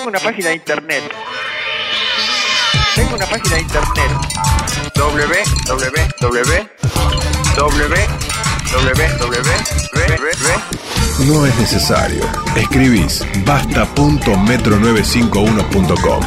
Tengo una página de internet. Tengo una página de internet. www www No es necesario. Escribís basta.metro951.com.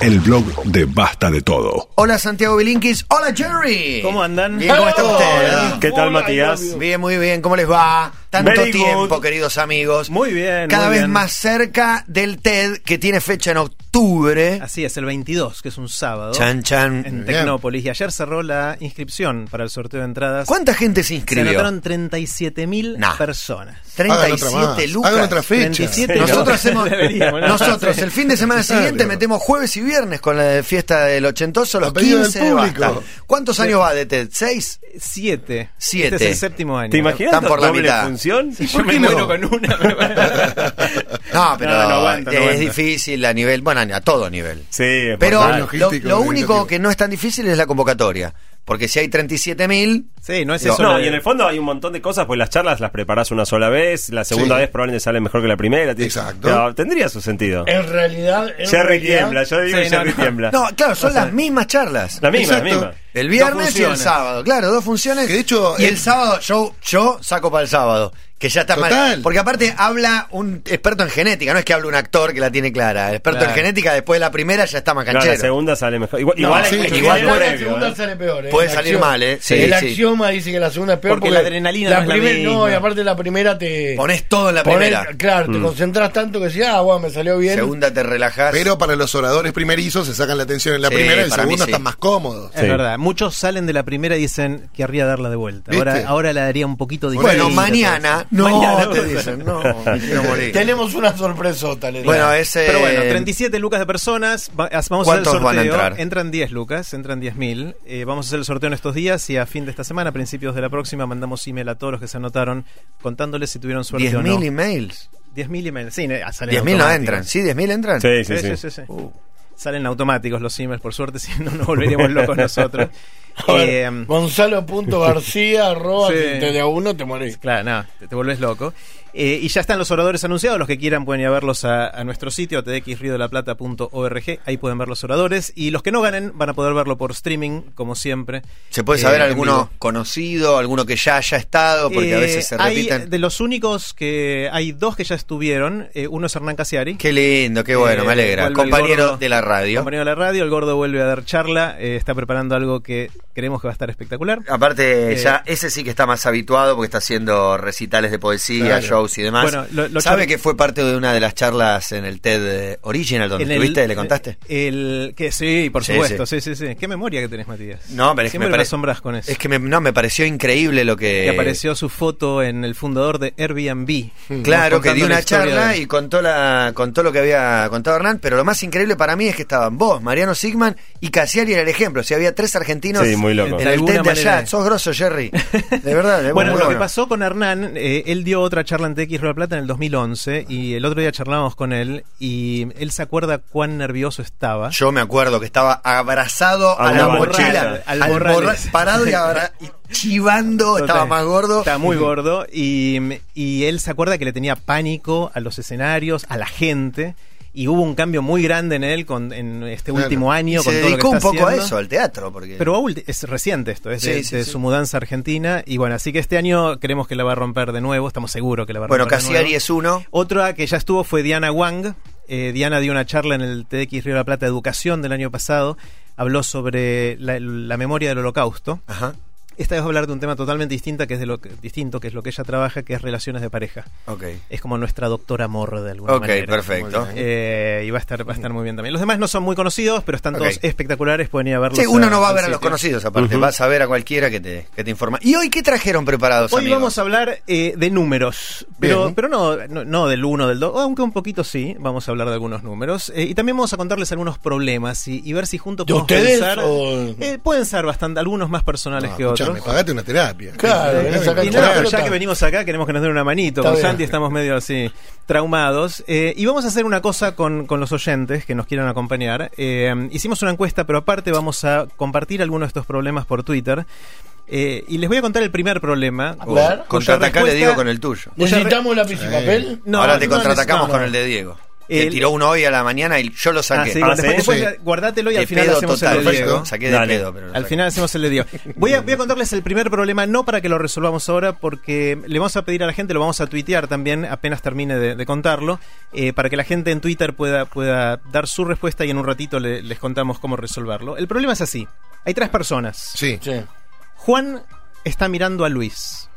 El blog de Basta de Todo. Hola Santiago Bilinkis. Hola Jerry. ¿Cómo andan? ¿cómo está usted? ¿Qué tal, Matías? Bien, muy bien. ¿Cómo les va? Tanto Very tiempo, good. queridos amigos. Muy bien. Cada muy vez bien. más cerca del TED que tiene fecha en octubre. Así es, el 22, que es un sábado. Chan, chan. En Tecnópolis. Y ayer cerró la inscripción para el sorteo de entradas. ¿Cuánta gente se Se inscribió? anotaron 37 mil Nah. personas. Hagan otra 37 más. lucas. Hagan otra fecha. 37 Nosotros no, hacemos. nosotros, el fin de semana siguiente, metemos jueves y viernes con la fiesta del ochentoso, los A pedido del 15 de público. ¿Cuántos años va de TED? ¿Seis? Siete. Siete. Este es el séptimo año. ¿Te imaginas Están por la mitad. función? Yo me muero con una. No, pero No, no no es difícil a nivel, bueno, a todo nivel. Sí, es Pero lo, único que no es tan difícil es la convocatoria. Porque si hay 37 mil, Sí, no es No, eso. No, y en el fondo hay un montón de cosas, pues las charlas las preparás una sola vez, la segunda Sí. vez probablemente sale mejor que la primera. Exacto. Pero tendría su sentido. En realidad. En Jerry realidad- tiembla, yo digo Sí, no, Jerry no. tiembla. no, claro, son las mismas charlas. La misma, Exacto. la misma. El viernes y el sábado, claro, dos funciones. Que de hecho, y el el- sábado yo yo saco para el sábado, que ya está mal. Porque aparte habla un experto en genética, no es que habla un actor que la tiene clara. El experto Claro. en genética después de la primera ya está más Claro, canchero. la segunda sale mejor. Igual, No, igual, sí, hay- en igual general previo, la segunda ¿eh? sale peor. ¿eh? Puede La salir mal, ¿eh? Sí, el sí. axioma dice que la segunda es peor Porque la adrenalina no es la primer- No, misma. y aparte la primera te. Pones todo en la pones- primera. Claro, te concentras tanto que decís, ah, bueno, me salió bien. Segunda te relajás. Pero para los oradores primerizos se sacan la atención en la Sí, primera y el para mí segundo sí. están más cómodos. Es Sí. verdad. Muchos salen de la primera y dicen querría darla de vuelta. ¿Viste? Ahora, ahora la daría un poquito difícil. bueno, mañana. No, Mañana. te dicen, no, me quiero morir. Tenemos una sorpresota, le digo. Bueno, ese. Pero bueno, 37 lucas de personas. va- as- Vamos a hacer el ¿Cuántos sorteo. van a entrar? Entran 10 lucas, entran 10 mil. Eh, vamos a hacer el sorteo en estos días y a fin de esta semana, a principios de la próxima, mandamos email a todos los que se anotaron contándoles si tuvieron suerte o 10.000 no. emails. 10.000 emails. Sí, ne- salen 10.000 no automáticos. entran. ¿Sí? ¿10.000 entran? Sí, sí, Sí, sí. sí, sí, sí. Salen automáticos los emails, por suerte, si no nos volveríamos locos nosotros. Eh, Gonzalo.garcía, arroba, Sí. si te de a uno te morís. Claro, no, te, te vuelves loco. Eh, y ya están los oradores anunciados. Los que quieran pueden ir a verlos a, a nuestro sitio, tdxriodelaplata.org. Ahí pueden ver los oradores. Y los que no ganen van a poder verlo por streaming, como siempre. ¿Se puede saber Eh, alguno conocido, alguno que ya haya estado? Porque a Eh, veces se hay repiten. de los únicos que hay dos que ya estuvieron. Eh, uno es Hernán Casiari. Qué lindo, qué bueno, Eh, me alegra. Compañero gordo. de la radio. Compañero de la radio, el gordo vuelve a dar charla. eh, está preparando algo que creemos que va a estar espectacular. Aparte, Eh, ya ese sí que está más habituado porque está haciendo recitales de poesía, Claro. shows y demás. Bueno, lo- lo ¿Sabe que fue parte de una de las charlas en el TED eh, Original donde En el- estuviste? ¿Le contaste? El, que sí, por Sí, supuesto, sí. sí, sí, Qué memoria que tenés, Matías. No, pero es que Siempre me, me, pare- asombras con eso. Es que me, no, me pareció increíble lo que. que apareció su foto en el fundador de Airbnb. Claro, que dio una charla de- y contó la contó lo que había contado Hernán, pero lo más increíble para mí es que estaban vos, Mariano Sigman y Casiari era el ejemplo. Si había tres argentinos Sí, muy loco. en alguna TED de allá. manera. Sos grosso, Jerry. De verdad, de Bueno, lo que pasó con Hernán, eh, él dio otra charla en TX Río de la Plata en el 2011 y el otro día charlábamos con él y él se acuerda cuán nervioso estaba. Yo me acuerdo que estaba abrazado a, A la mochila, al al borra- parado y, abra- y chivando, estaba Total. más gordo. Estaba muy gordo y, y él se acuerda que le tenía pánico a los escenarios, a la gente. Y hubo un cambio muy grande en él con, en este Claro. último Y año. se con lo que dedicó un poco a eso, al teatro. Porque... Pero es reciente esto, es de, Sí, sí, de sí. su mudanza a Argentina. Y bueno, así que este año creemos que la va a romper de nuevo, estamos seguros que la va a bueno, romper de Casiari nuevo. es uno. Otra que ya estuvo fue Diana Wang. Eh, Diana dio una charla en el TX Río de la Plata Educación del año pasado. Habló sobre la, la memoria del holocausto. Ajá. Esta vez va a hablar de un tema totalmente distinto que es de lo que, distinto, que es lo que ella trabaja, que es relaciones de pareja. Ok. Es como nuestra doctora amor de alguna Ok, manera. perfecto. Eh, y va a estar va a estar muy bien también. Los demás no son muy conocidos, pero están Ok. todos espectaculares, pueden ir a verlos. Sí, uno no va a ver a los conocidos, aparte. Ujú. Vas a ver a cualquiera que te, que te informa. ¿Y hoy qué trajeron preparados, Hoy amigos? vamos a hablar eh, de números, pero, Bien. pero no, no, no del 1, del 2, aunque un poquito sí, vamos a hablar de algunos números. Eh, y también vamos a contarles algunos problemas y, y ver si juntos ¿De podemos ustedes pensar. o- Eh, pueden ser bastante, algunos más personales No, que escuchame, otros. pagate una terapia. Claro, Y no, pero ya que venimos acá queremos que nos den una manito. Está con bien. Santi estamos medio así traumados. Eh, y vamos a hacer una cosa con, con los oyentes que nos quieran acompañar. Eh, hicimos una encuesta, pero aparte vamos a compartir algunos de estos problemas por Twitter. Eh, y les voy a contar el primer problema. Contraatacá le digo con el tuyo. ¿Necesitamos lápiz y papel? No, Ahora te no, contraatacamos con el de Diego. El- tiró uno hoy a la mañana y yo lo Ah, saqué. sí, Ah, después, ¿sí? después Sí. guardátelo y De al final pedo hacemos total. el de Diego. Saqué de pedo, pero Al saqué. final hacemos el de Diego. Voy a, voy a contarles el primer problema, no para que lo resolvamos ahora, porque le vamos a pedir a la gente, lo vamos a tuitear también, apenas termine de, de contarlo, eh, para que la gente en Twitter pueda, pueda dar su respuesta y en un ratito le- les contamos cómo resolverlo. El problema es así. Hay tres personas. Sí. Sí. Juan está mirando a Luis.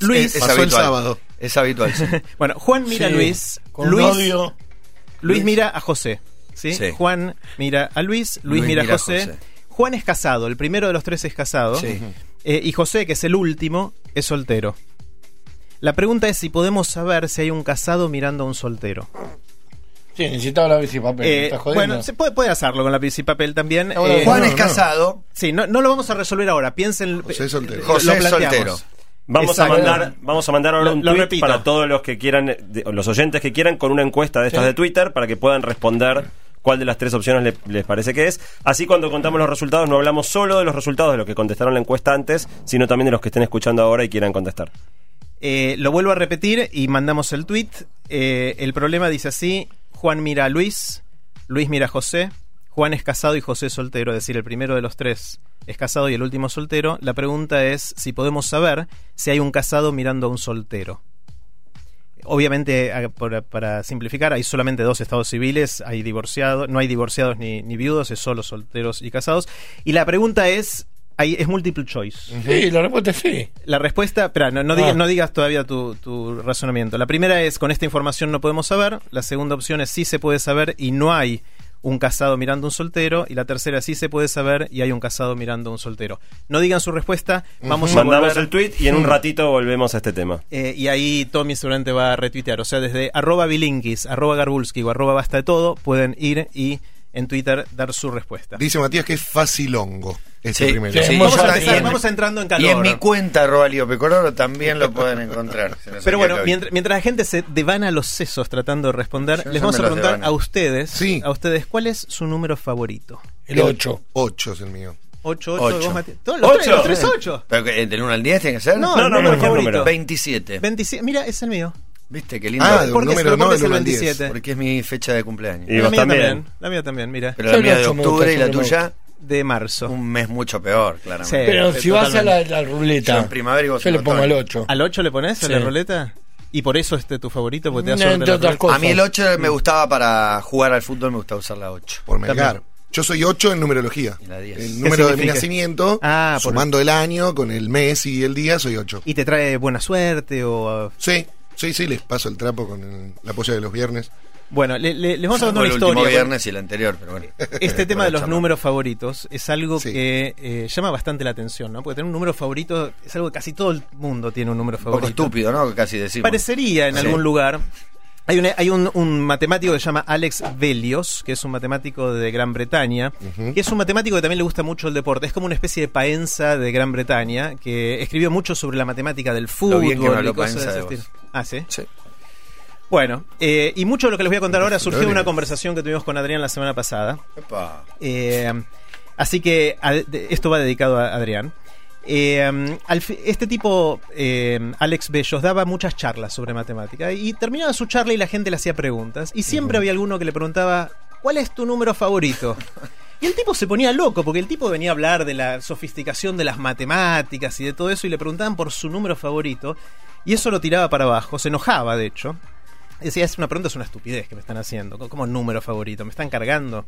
Luis es, es pasó el habitual. sábado. Es habitual. sí. Bueno, Juan mira a. Luis. Con Luis, odio. Luis mira a José. ¿sí? Sí. Juan mira a Luis, Luis, Luis mira, mira a José. José. Juan es casado, el primero de los tres es casado. Sí. Eh, y José, que es el último, es soltero. La pregunta es si podemos saber si hay un casado mirando a un soltero. Sí, necesitaba lápiz y papel. ¿me Eh, estás bueno, se puede, puede hacerlo con lápiz y papel también. Eh, Juan no, es no. casado. Sí, no, no lo vamos a resolver ahora. Piensen. José es soltero. lo José es planteamos. soltero. Vamos a mandar, vamos a mandar ahora Lo- un tweet para todos los que quieran, de- los oyentes que quieran, con una encuesta de estas Sí. de Twitter para que puedan responder cuál de las tres opciones le- les parece que es. Así cuando contamos los resultados no hablamos solo de los resultados de los que contestaron la encuesta antes, sino también de los que estén escuchando ahora y quieran contestar. Eh, lo vuelvo a repetir y mandamos el tweet. Eh, el problema dice así: Juan mira a Luis, Luis mira a José, Juan es casado y José es soltero, es decir, el primero de los tres es casado y el último soltero. La pregunta es si podemos saber si hay un casado mirando a un soltero. Obviamente, para simplificar, hay solamente dos estados civiles, hay divorciados, no hay divorciados ni, ni viudos, es solo solteros y casados. Y la pregunta es, hay, es multiple choice. Sí, la respuesta es sí. La respuesta, espera, no, no, Ah. digas, no digas todavía tu, tu razonamiento. La primera es, con esta información no podemos saber. La segunda opción es, sí se puede saber y no hay un casado mirando a un soltero. Y la tercera, sí se puede saber y hay un casado mirando a un soltero. No digan su respuesta, vamos a Mandamos volver, el tweet y en un ratito volvemos a este tema. eh, y ahí Tommy seguramente va a retuitear. O sea, desde arroba bilinkis, arroba garbulski o arroba basta de todo, pueden ir y en Twitter dar su respuesta. Dice Matías que es facilongo. Este Sí, primero. sí, vamos, a empezar, vamos entrando en Y calor. en mi cuenta, arroba Lío Pecoraro, también lo pueden encontrar. no Pero bueno, mientras, mientras la gente se devana los sesos tratando de responder, Yo les no vamos a preguntar devano. a ustedes, Sí. a ustedes, ¿cuál es su número favorito? El 8. 8 es el mío. 8, 8, Ocho. vos, Mati- todos los Ocho. tres, los tres 8. Pero que, del 1 al 10 tiene que ser. No, No, el no, número no, favorito. número. 27. 27. Mira, es el mío. ¿Viste qué lindo? Ah, de un ¿Por qué- número no es el 1 al 10. 27? Porque es mi fecha de cumpleaños. Y la vos mía también. también. La mía también, mira. Pero la mía el de octubre y la tuya, De marzo. un mes mucho peor, claramente. Sí. Pero si vas a la, la ruleta, Yo en primavera y vos yo en le pongo el 8. ¿Al 8 le pones a la ruleta? ¿Y por eso este tu favorito? Porque te No, suerte entre otras cosas. A mí el 8 me gustaba para jugar al fútbol, me gustaba usar la 8. Por. También. Yo soy 8 en numerología. La 10. El ¿Qué número de mi nacimiento, Ah, por- sumando el año con el mes y el día, soy 8. ¿Y te trae buena suerte o...? Sí, sí, sí, les paso el trapo con el- la polla de los viernes. Bueno, le- le- les vamos a contar una el último historia. viernes y el anterior, pero bueno. Este tema de los números favoritos es algo Sí. que eh, llama bastante la atención, ¿no? Porque tener un número favorito es algo que casi todo el mundo tiene un número Un poco favorito. estúpido, ¿no? Casi decimos. Parecería en Sí. algún lugar. Hay, una- hay un, un matemático que se llama Alex Velios, que es un matemático de Gran Bretaña, que es un matemático que también le gusta mucho el deporte. Es como una especie de paenza de Gran Bretaña, que escribió mucho sobre la matemática del fútbol bien que y cosas de Paenza ese de vos. estilo. Ah, ¿sí? Sí. Bueno, eh, y mucho de lo que les voy a contar ahora surgió de una conversación que tuvimos con Adrián la semana pasada. Epa. Eh, así que a- de- esto va dedicado a Adrián. Eh, al este tipo, eh, Alex Bellos, daba muchas charlas sobre matemática y terminaba su charla y la gente le hacía preguntas. Y siempre había alguno que le preguntaba, ¿cuál es tu número favorito? Y el tipo se ponía loco, porque el tipo venía a hablar de la sofisticación de las matemáticas y de todo eso, y le preguntaban por su número favorito, y eso lo tiraba para abajo, se enojaba de hecho. Decía, es una pregunta, es una estupidez que me están haciendo, como número favorito, me están cargando.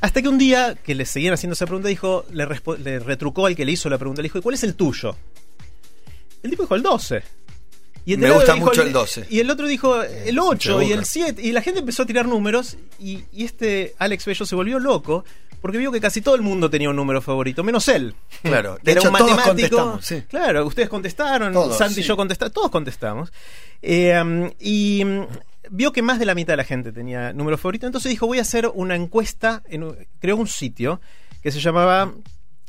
Hasta que un día que le seguían haciendo esa pregunta, dijo, le, retrucó al que le hizo la pregunta, le dijo, ¿y cuál es el tuyo? El tipo dijo el 12. Y Me lado gusta dijo mucho el 12. Y el otro dijo el 8 y el 7. Y la gente empezó a tirar números. Y, y este Alex Bello se volvió loco porque vio que casi todo el mundo tenía un número favorito, menos él. Claro. De Era hecho, un matemático. Sí. Claro, ustedes contestaron, Todos, Santi y yo contestamos, todos contestamos. Eh, um, y um, vio que más de la mitad de la gente tenía número favorito, entonces dijo, voy a hacer una encuesta, en, creó un sitio que se llamaba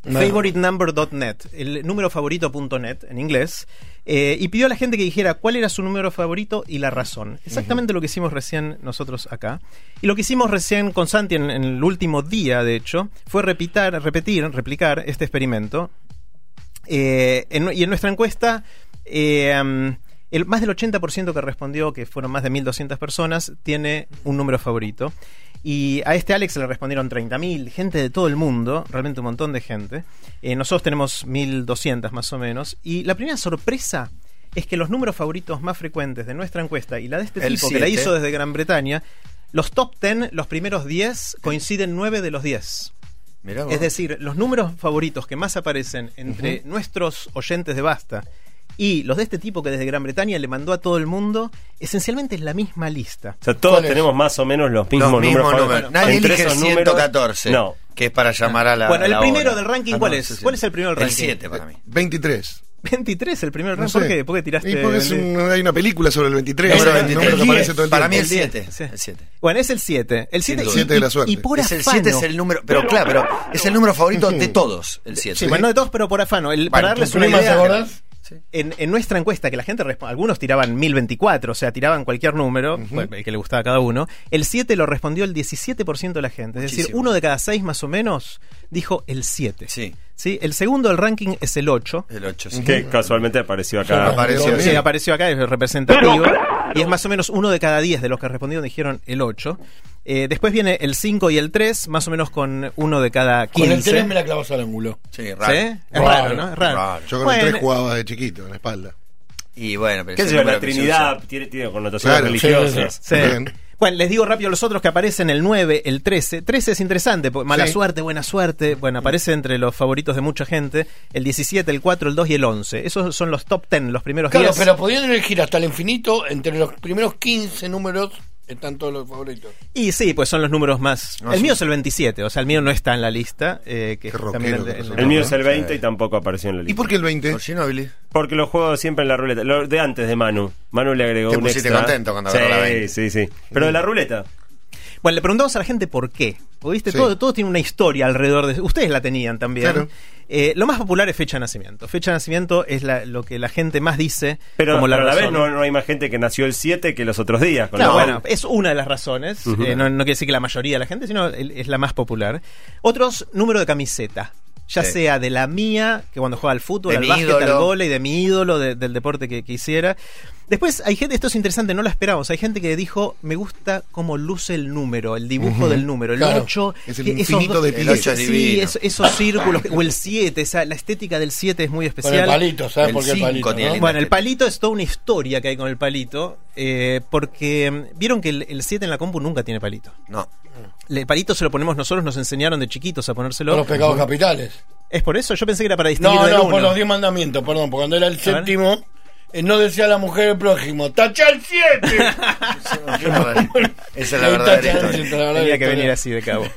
favoritenumber.net, el número favorito.net en inglés, eh, y pidió a la gente que dijera cuál era su número favorito y la razón. Exactamente lo que hicimos recién nosotros acá. Y lo que hicimos recién con Santi en, en el último día, de hecho, fue repitar, repetir, replicar este experimento. Eh, en- y en nuestra encuesta, eh, el, más del 80% que respondió, que fueron más de 1.200 personas, tiene un número favorito. Y a este Alex le respondieron 30.000, gente de todo el mundo, realmente un montón de gente. Eh, nosotros tenemos 1.200 más o menos. Y la primera sorpresa es que los números favoritos más frecuentes de nuestra encuesta y la de este El tipo, que la hizo desde Gran Bretaña, los top 10, los primeros 10, coinciden 9 de los 10. Mirá vos. Es decir, los números favoritos que más aparecen entre nuestros oyentes de Basta y los de este tipo que desde Gran Bretaña le mandó a todo el mundo, esencialmente es la misma lista. O sea, todos ¿Cuál es? tenemos más o menos los mismos Los mismos números. números. Nadie Entre elige el esos números, 114, No. que es para llamar a la Bueno, el la primero hora. del ranking, Ah, ¿cuál no, es? sí, sí. ¿Cuál es el primero del El ranking? 7 para mí. 23. 23, el primero del No ranking. ¿Por qué? ¿Por qué tiraste? Y porque es un- hay una película sobre el 23. Número un 23. número que aparece todo el Para mí tiempo. el El 7. sí. El 7. Bueno, es el 7. El 7 duda. y, Siete de la suerte. y por Es el afano. 7 es el número, pero claro, pero es el número favorito de todos, el 7. Sí, bueno, no de todos, pero por afano. El- para Bueno, darles ¿Tu una prima te en, en nuestra encuesta que la gente responde, algunos tiraban 1024, o sea, tiraban cualquier número, bueno, el que le gustaba a cada uno. El 7 lo respondió el 17% de la gente. Es decir, Muchísimo. uno de cada seis más o menos dijo el 7. Sí. ¿Sí? El segundo del ranking es el 8. El 8, sí. Que casualmente apareció Sí, acá. apareció. Sí. Sí, apareció acá, es representativo. Y es más o menos uno de cada 10 de los que respondieron dijeron el 8. Eh, después viene el 5 y el 3, más o menos con uno de cada 15. Con el 3 me la clavas al ángulo. Sí, ¿Sí? raro. Es Raro. raro, ¿no? Es raro. Raro. Yo con Bueno, el 3 jugaba de chiquito, en la espalda. Y bueno, pero ¿Qué yo? La Trinidad tiene, tiene connotaciones Claro, religiosas. Sí. Bien. Bueno, les digo rápido los otros que aparecen, el 9, el 13. 13 es interesante, porque mala Sí. suerte, buena suerte. Bueno, aparece entre los favoritos de mucha gente. El 17, el 4, el 2 y el 11. Esos son los top 10, los primeros Claro, 10. pero podían elegir hasta el infinito. Entre los primeros 15 números están todos los favoritos. Y sí, pues son los números más... No, el sí. mío es el 27, o sea, el mío no está en la lista. eh, que rockero el mío es el 20 Sí. y tampoco apareció en la ¿Y lista. por qué el 20? Por Ginóbili. Porque lo juego siempre en la ruleta. Lo de antes de Manu. Manu le agregó Te un extra. contento cuando sí, la 20. Sí, sí. Pero de la ruleta. Bueno, le preguntamos a la gente por qué. Porque, viste, Sí. todo, todo tiene una historia alrededor de... Ustedes la tenían también. Claro. Eh, lo más popular es fecha de nacimiento. Fecha de nacimiento es la- lo que la gente más dice Pero, como la pero a la vez no, no hay más gente que nació el 7 que los otros días. Con cual- bueno, es una de las razones. Eh, no, no quiere decir que la mayoría de la gente, sino es la más popular. Otros, número de camiseta. Ya Sí. sea de la mía, que cuando juega al fútbol, De al básquet, ídolo. al vóley, de mi ídolo, de- del deporte que, que hiciera. Después hay gente, esto es interesante, no lo esperamos. Hay gente que dijo, me gusta cómo luce el número, el dibujo del número, el Claro. 8. Es el que infinito de El Sí, esos círculos, o el 7, esa, la estética del 7 es muy Con el especial. palito, ¿sabes El por qué el palito? no? Bueno, el palito es toda una historia que hay con el palito, eh, porque mm, vieron que el el 7 en la compu nunca tiene palito. No. El palito se lo ponemos nosotros, nos enseñaron de chiquitos a ponérselo. Con los pecados capitales. ¿Es por eso? Yo pensé que era para distinguir No, del no, uno. por los 10 mandamientos, perdón, porque cuando era el séptimo, no decía a la mujer el prójimo, ¡tacha el 7! Esa es la verdadera historia. Tenía que venir así de cabo.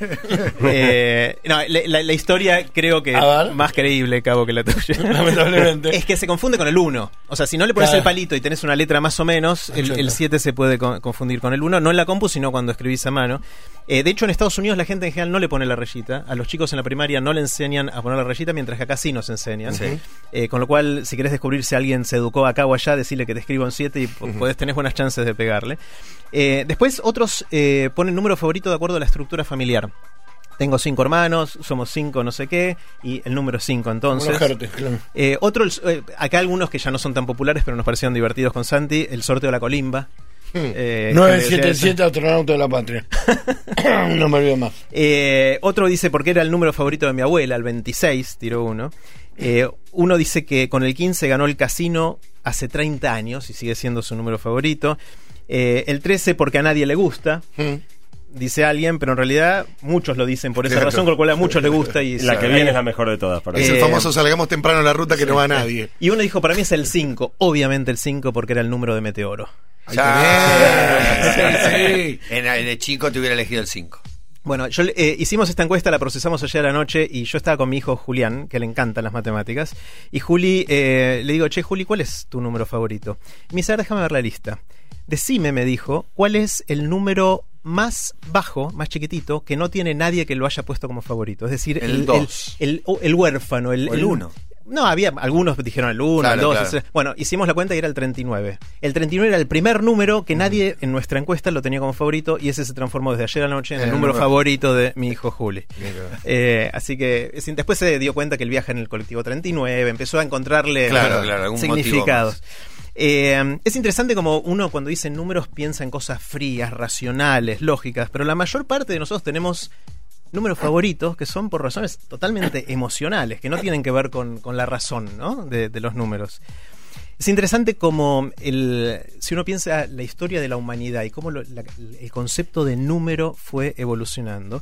Eh, no, la, la- la historia creo que ver. más creíble, cabo, que la tuya. Lamentablemente. Es que se confunde con el 1. O sea, si no le pones Claro. el palito y tenés una letra más o menos, el, Exacto. el 7 se puede con- confundir con el 1. No en la compu, sino cuando escribís a mano. Eh, de hecho, en Estados Unidos la gente en general no le pone la rayita. A los chicos en la primaria no le enseñan a poner la rayita, mientras que acá sí nos enseñan. Sí. Eh, con lo cual, si querés descubrir si alguien se educó acá o allá, decirle que te escriba un 7 y po- podés tenés buenas chances de pegarle. Eh, después, otros eh, ponen número favorito de acuerdo a la estructura familiar. Tengo cinco hermanos, somos cinco no sé qué, y el número 5 entonces. Claro. Eh, otro, eh, acá algunos que ya no son tan populares, pero nos parecieron divertidos con Santi, el sorteo de la colimba. Eh, gente decía 977 Astronauta de la Patria. no me olvido más. Eh, otro dice porque era el número favorito de mi abuela, el 26, tiró uno. Eh, uno dice que con el 15 ganó el casino hace 30 años y sigue siendo su número favorito. Eh, el 13 porque a nadie le gusta, dice alguien, pero en realidad muchos lo dicen por esa Claro. razón, con lo cual a muchos le gusta. Y La que viene es la mejor de todas. Para Es mí. el Eh, famoso salgamos temprano a la ruta que no va nadie. Y uno dijo, para mí es el 5, obviamente el 5 porque era el número de Meteoro. Sí, sí. En- de chico te hubiera elegido el 5. Bueno, yo eh, hicimos esta encuesta, la procesamos ayer a la noche y yo estaba con mi hijo Julián, que le encantan las matemáticas. Y Juli, eh, le digo, che, Juli, ¿cuál es tu número favorito? Y me dice, "A ver, déjame ver la lista. Decime, me dijo, ¿cuál es el número más bajo, más chiquitito, que no tiene nadie que lo haya puesto como favorito? Es decir, El dos. el, el- el huérfano, el, O el uno. No, había algunos dijeron el 1, Claro, el 2. claro. Bueno, hicimos la cuenta y era el 39. El 39 era el primer número que nadie en nuestra encuesta lo tenía como favorito y ese se transformó desde ayer a la noche en el, El número número- favorito de mi hijo Juli. Eh, así que es- después se dio cuenta que el viaje en el colectivo 39 empezó a encontrarle Claro, significados. Eh, es interesante como uno cuando dice números piensa en cosas frías, racionales, lógicas, pero la mayor parte de nosotros tenemos números favoritos que son por razones totalmente emocionales, que no tienen que ver con, con la razón ¿no? de, de los números. Es interesante como el, si uno piensa la historia de la humanidad y cómo el concepto de número fue evolucionando.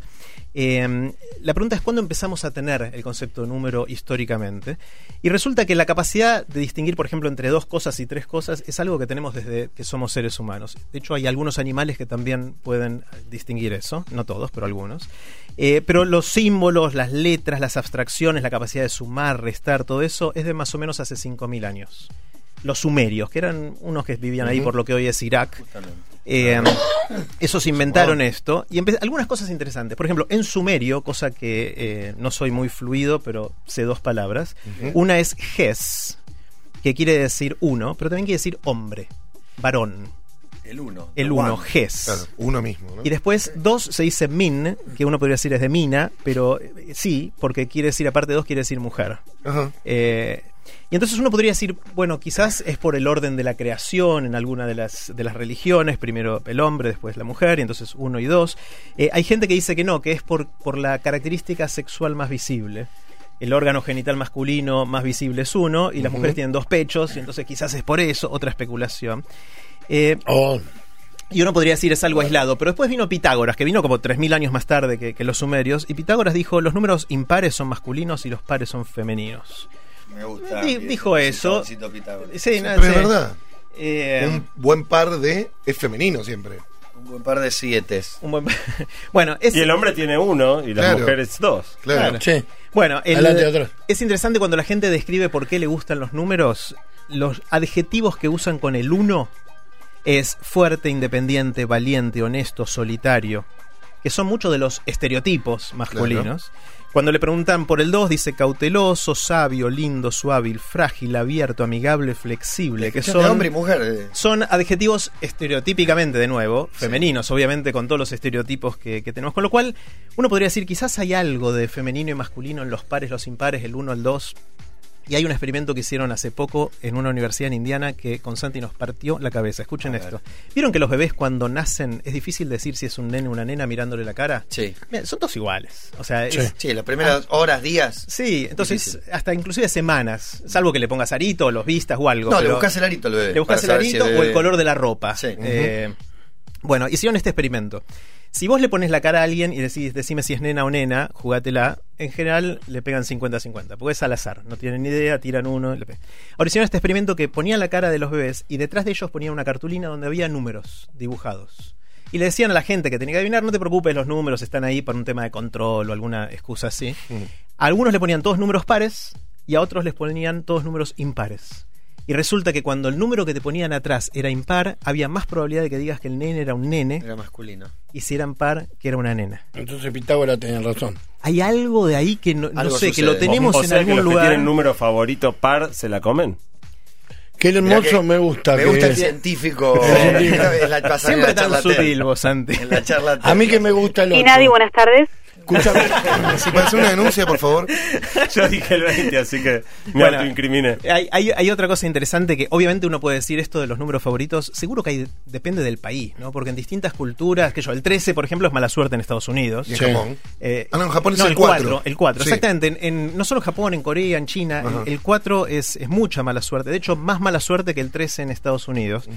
eh, la pregunta es cuándo empezamos a tener el concepto de número históricamente. Y resulta que la capacidad de distinguir, por ejemplo, entre dos cosas y tres cosas es algo que tenemos desde que somos seres humanos. De hecho, hay algunos animales que también pueden distinguir eso, no todos, pero algunos. Eh, pero los símbolos, las letras, las abstracciones, la capacidad de sumar, restar, todo eso es de más o menos hace 5.000 años. Los sumerios, que eran unos que vivían ahí por lo que hoy es Irak. Eh, esos inventaron esto y algunas cosas interesantes. Por ejemplo, en sumerio, cosa que eh, no soy muy fluido, pero sé dos palabras. Una es ges, que quiere decir uno, pero también quiere decir hombre, varón. El 1. El uno, ges. Claro, uno mismo, ¿no? Y después dos se dice min, que uno podría decir es de mina, pero eh, sí, porque quiere decir, aparte de dos, quiere decir mujer. Ajá. Eh, y entonces uno podría decir, bueno, quizás es por el orden de la creación en alguna de las, de las religiones, primero el hombre, después la mujer, y entonces uno y dos. Eh, hay gente que dice que no, que es por, por la característica sexual más visible. El órgano genital masculino más visible es uno, y las mujeres tienen dos pechos, y entonces quizás es por eso, otra especulación. Eh, Oh, y uno podría decir es algo aislado, pero después vino Pitágoras, que vino como 3.000 años más tarde que, que los sumerios, y Pitágoras dijo los números impares son masculinos y los pares son femeninos. Me gusta. Di- dijo eso. Sí, no, Pero sí. es verdad. Eh, Un buen par de es femenino siempre. Un buen par de siete. un buen- bueno, es, Y el hombre tiene uno y las Claro. mujeres dos. Claro. sí. bueno el- Adelante, otro. es interesante cuando la gente describe por qué le gustan los números, los adjetivos que usan con el 1 es fuerte, independiente, valiente, honesto, solitario, que son muchos de los estereotipos masculinos. Cuando le preguntan por el 2, dice cauteloso, sabio, lindo, suave, frágil, abierto, amigable, flexible, que son hombre y mujer. eh. son adjetivos estereotípicamente, de nuevo, femeninos, obviamente, con todos los estereotipos que, que tenemos. Con lo cual, uno podría decir, quizás hay algo de femenino y masculino en los pares, los impares, el 1, el 2. Y hay un experimento que hicieron hace poco en una universidad en Indiana que con Santi nos partió la cabeza. Escuchen esto. ¿Vieron que los bebés cuando nacen es difícil decir si es un nene o una nena mirándole la cara? Sí. Mira, son todos iguales. O sea, es- Sí. Las primeras horas, días. Sí, entonces Difícil. hasta inclusive semanas, salvo que le pongas arito los vistas o algo. No, le buscas el arito al bebé. le buscas el si arito o el color de la ropa. Sí. Eh, bueno, hicieron este experimento. Si vos le pones la cara a alguien y decís, decime si es nena o nena, jugátela, en general le pegan 50-50, porque es al azar, no tienen ni idea, tiran uno. le pegan. Ahora hicieron este experimento que ponían la cara de los bebés y detrás de ellos ponían una cartulina donde había números dibujados. Y le decían a la gente que tenía que adivinar, no te preocupes, los números están ahí para un tema de control o alguna excusa así. A algunos le ponían todos números pares y a otros les ponían todos números impares. Y resulta que cuando el número que te ponían atrás era impar, había más probabilidad de que digas que el nene era un nene Era masculino. y si eran par, que era una nena. Entonces Pitágoras tenía razón. Hay algo de ahí que no, sé, que lo tenemos o, o en sea que algún los que lugar. tienen número favorito par se la comen. Qué hermoso que me gusta. Me que- gusta el científico. En la, Siempre en la tan sutil vos, Santi. En la charla A mí que me gusta el Y otro. Nadie, buenas tardes. Escúchame, si para hacer una denuncia, por favor. Yo dije el 20, así que me Bueno, autoincriminé. Hay, hay, hay otra cosa interesante que obviamente uno puede decir esto de los números favoritos, seguro que hay, depende del país, ¿no? Porque en distintas culturas, que yo, el 13 por ejemplo es mala suerte en Estados Unidos. Y en Sí. Japón. Eh, Ah, no, en Japón es no, el 4. 4. El 4, Sí. exactamente. En, en- no solo en Japón, en Corea, en China, Ajá. el, el 4 es, es mucha mala suerte. De hecho, más mala suerte que el 13 en Estados Unidos.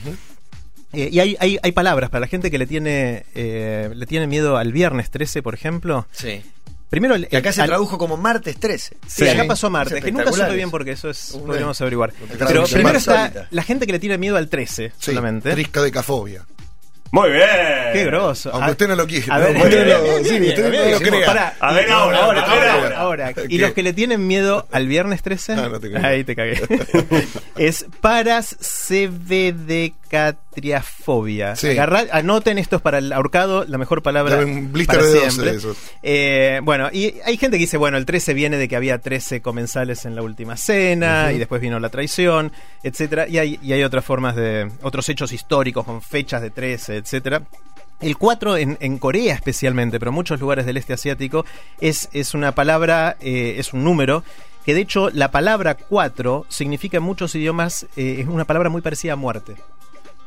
Eh, y hay, hay, hay palabras para la gente que le tiene, eh, le tiene miedo al viernes 13, por ejemplo. Sí. Primero, el, Que acá se al- tradujo como martes 13. Sí, Sí. acá pasó martes, que nunca supe bien porque eso es, Una- podríamos averiguar. Pero primero está la gente que le tiene miedo al 13 Sí, solamente. triscadecafobia. Muy bien. Qué grosso. Aunque Ah, usted no lo quiera. A ver. A ver ahora, ahora, ahora, ahora. ahora. ¿Y los que le tienen miedo al viernes 13? Ah, no te creo. Ahí te cagué. es paras Sí. Agarrá- anoten esto es para el ahorcado, la mejor palabra un blister para de 12 siempre. Eh, bueno, y hay gente que dice, bueno, el 13 viene de que había 13 comensales en la última cena y después vino la traición, etcétera, y hay, y hay otras formas de otros hechos históricos con fechas de 13, etcétera. El 4 en, en Corea especialmente, pero en muchos lugares del este asiático, es, es una palabra, eh, es un número, que de hecho la palabra 4 significa en muchos idiomas, eh, es una palabra muy parecida a muerte.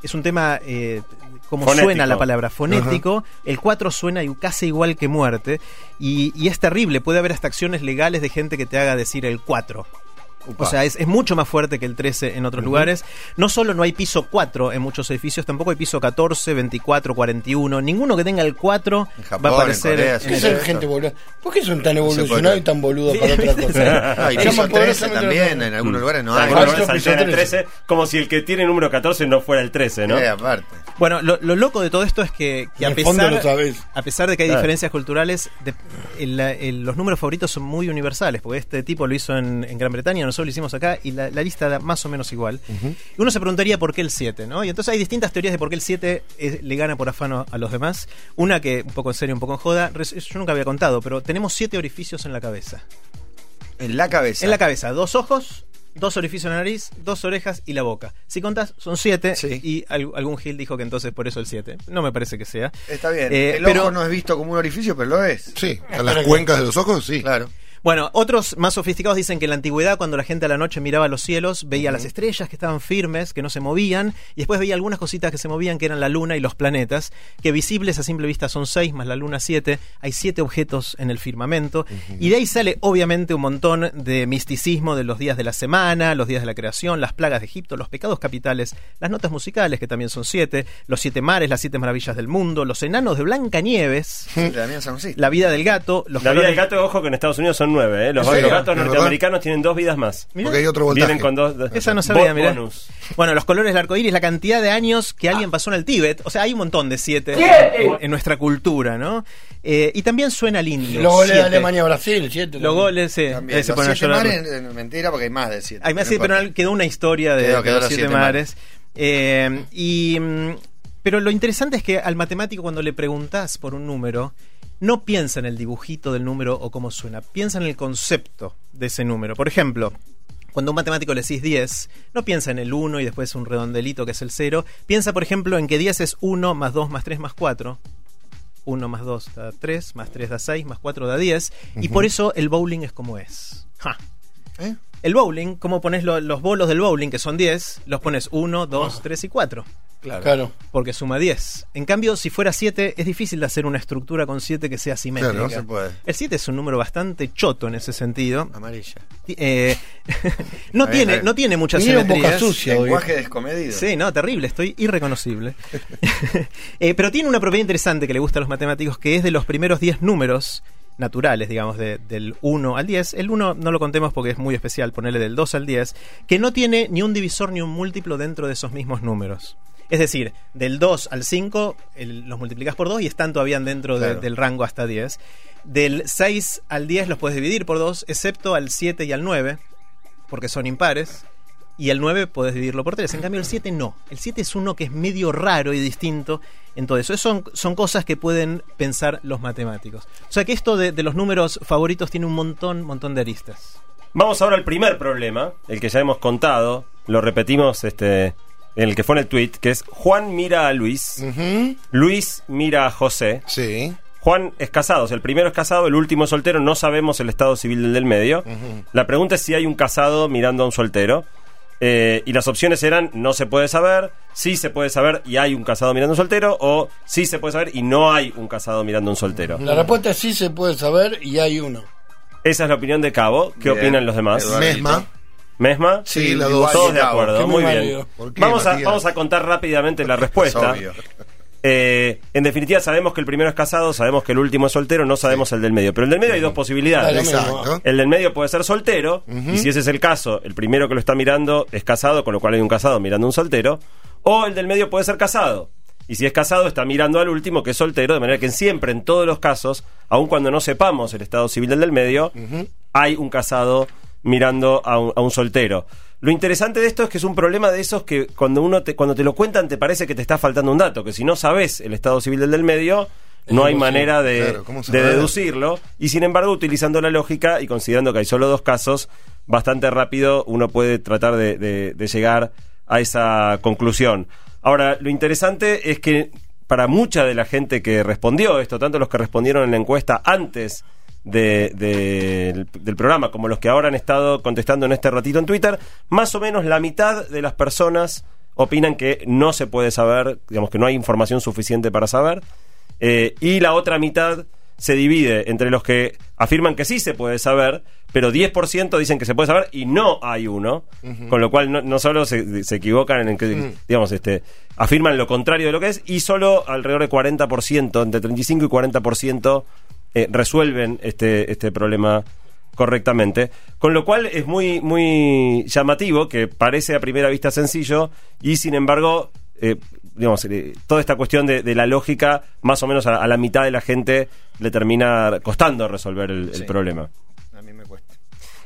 Es un tema, eh, como Fonético. suena la palabra, fonético, el 4 suena casi igual que muerte, y, y es terrible, puede haber hasta acciones legales de gente que te haga decir el 4. O sea, es, es mucho más fuerte que el 13 en otros lugares. No solo no hay piso 4 en muchos edificios, tampoco hay piso 14, 24, 41. Ninguno que tenga el 4 En Japón, va a en aparecer. Corea, en sí, ¿Qué el- sí. son gente boluda? ¿Por qué son tan evolucionados y tan boludos para otra cosa? Ah, y Llaman piso 13 poderosamente también, en algunos lugares no En hay. el 13. 13, como si el que tiene número 14 no fuera el 13, ¿no? Eh, aparte. Bueno, lo, lo loco de todo esto es que, que En a, el pesar, a pesar de que hay Claro. diferencias culturales, de- el- el- los números favoritos son muy universales, porque este tipo lo hizo en, en Gran Bretaña, nosotros lo hicimos acá, y la, la lista da más o menos igual. Y uno se preguntaría por qué el 7, ¿no? Y entonces hay distintas teorías de por qué el 7 es- le gana por afano a los demás. Una que, un poco en serio, un poco en joda, yo nunca había contado, pero tenemos siete orificios en la cabeza. En la cabeza. En la cabeza, dos ojos, dos orificios en la nariz, dos orejas y la boca. Si contás, son siete. Sí. Y al- algún Gil dijo que entonces por eso el 7. No me parece que sea. Está bien. Eh, el pero- ojo no es visto como un orificio, pero lo es. Sí, a las cuencas de los ojos, sí. Claro. Bueno, otros más sofisticados dicen que en la antigüedad, cuando la gente a la noche miraba los cielos, veía las estrellas que estaban firmes, que no se movían, y después veía algunas cositas que se movían, que eran la luna y los planetas, que visibles a simple vista son seis, más la luna siete. Hay siete objetos en el firmamento. Y de ahí sale, obviamente, un montón de misticismo de los días de la semana, los días de la creación, las plagas de Egipto, los pecados capitales, las notas musicales, que también son siete, los siete mares, las siete maravillas del mundo, los enanos de Blancanieves, Sí, la vida del gato, los La vida del gato, ojo que en Estados Unidos son nueve, ¿eh? Los, gatos norteamericanos tienen dos vidas más. Mirá. Porque hay otro voltaje. Vienen con dos. Esa no sabía, mirá. bonus. Bueno, los colores del arco iris, la cantidad de años que alguien pasó en el Tíbet. O sea, hay un montón de siete en, en nuestra cultura, ¿no? Eh, y también suena lindo. Los goles de siete. Alemania-Brasil, siete. Los goles, sí. También. Se Los siete mares, eh, mentira, porque hay más de siete. Hay más, No sí, pero quedó una historia de, Quedó- de quedó los los siete, siete mares. Eh, y, mm, pero lo interesante es que al matemático cuando le preguntas por un número, no piensa en el dibujito del número o cómo suena, piensa en el concepto de ese número. Por ejemplo, cuando a un matemático le decís 10, no piensa en el 1 y después un redondelito que es el 0. Piensa, por ejemplo, en que 10 es 1 más 2 más 3 más 4. 1 más 2 da 3, más 3 da 6, más 4 da 10. Y por eso el bowling es como es. Ja. ¿Eh? El bowling, ¿cómo pones lo- los bolos del bowling, que son 10? Los pones 1, 2, 3 y 4. Claro. Porque suma 10. En cambio, si fuera 7, es difícil de hacer una estructura con 7 que sea simétrica. Claro, No se puede. El 7 es un número bastante choto en ese sentido. Amarilla. Eh, no, tiene, no tiene sucia hoy. Lenguaje descomedido. Sí, no, terrible, estoy irreconocible. Eh, pero tiene una propiedad interesante que le gusta a los matemáticos, que es de los primeros 10 números naturales, digamos, de- del 1 al 10. El 1 no lo contemos porque es muy especial, ponerle del 2 al 10, que no tiene ni un divisor ni un múltiplo dentro de esos mismos números. Es decir, del 2 al 5 el- los multiplicas por 2 y están todavía dentro de- Claro. del rango hasta 10. Del 6 al 10 los puedes dividir por 2, excepto al 7 y al 9, porque son impares. Y el 9 podés dividirlo por 3. En cambio, el 7 no. El 7 es uno que es medio raro y distinto en todo eso. Son, son cosas que pueden pensar los matemáticos. O sea que esto de, de los números favoritos tiene un montón, montón de aristas. Vamos ahora al primer problema, el que ya hemos contado, lo repetimos este en el que fue en el tweet, que es Juan mira a Luis, Luis mira a José. Sí. Juan es casado, o sea, el primero es casado, el último es soltero, no sabemos el estado civil del del medio. La pregunta es si hay un casado mirando a un soltero. Eh, y las opciones eran no se puede saber, sí se puede saber y hay un casado mirando a un soltero, o sí se puede saber y no hay un casado mirando un soltero. La respuesta es sí se puede saber y hay uno. Esa es la opinión de Cabo. ¿Qué Bien. opinan los demás? Mesma. ¿Mesma? Sí, la igual dos. Todos de Cabo. acuerdo, muy bien. válido. ¿Por qué, Vamos a, vamos a contar rápidamente la respuesta. Eh, en definitiva, sabemos que el primero es casado, sabemos que el último es soltero, no sabemos el del medio. Pero el del medio hay dos posibilidades. Exacto. El del medio puede ser soltero, y si ese es el caso, el primero que lo está mirando es casado, con lo cual hay un casado mirando a un soltero. O el del medio puede ser casado. Y si es casado, está mirando al último, que es soltero, de manera que siempre, en todos los casos, aun cuando no sepamos el estado civil del del medio, hay un casado mirando a un, a un soltero. Lo interesante de esto es que es un problema de esos que cuando uno te, cuando te lo cuentan te parece que te está faltando un dato, que si no sabes el estado civil del del medio, no hay manera de, deducirlo. Y sin embargo, utilizando la lógica y considerando que hay solo dos casos, bastante rápido uno puede tratar de, de- de llegar a esa conclusión. Ahora, lo interesante es que para mucha de la gente que respondió esto, tanto los que respondieron en la encuesta antes de- de- del programa como los que ahora han estado contestando en este ratito en Twitter, más o menos la mitad de las personas opinan que no se puede saber, digamos que no hay información suficiente para saber, eh, y la otra mitad se divide entre los que afirman que sí se puede saber, pero 10% dicen que se puede saber y no hay uno, con lo cual no, no solo se, se equivocan en que, digamos, este, afirman lo contrario de lo que es, y solo alrededor de 40%, entre 35 y 40%, eh, resuelven este, este problema correctamente. Con lo cual es muy, muy llamativo, que parece a primera vista sencillo, y sin embargo, eh, digamos, eh, toda esta cuestión de, de la lógica, más o menos a, a la mitad de la gente le termina costando resolver el, el problema. A mí me cuesta.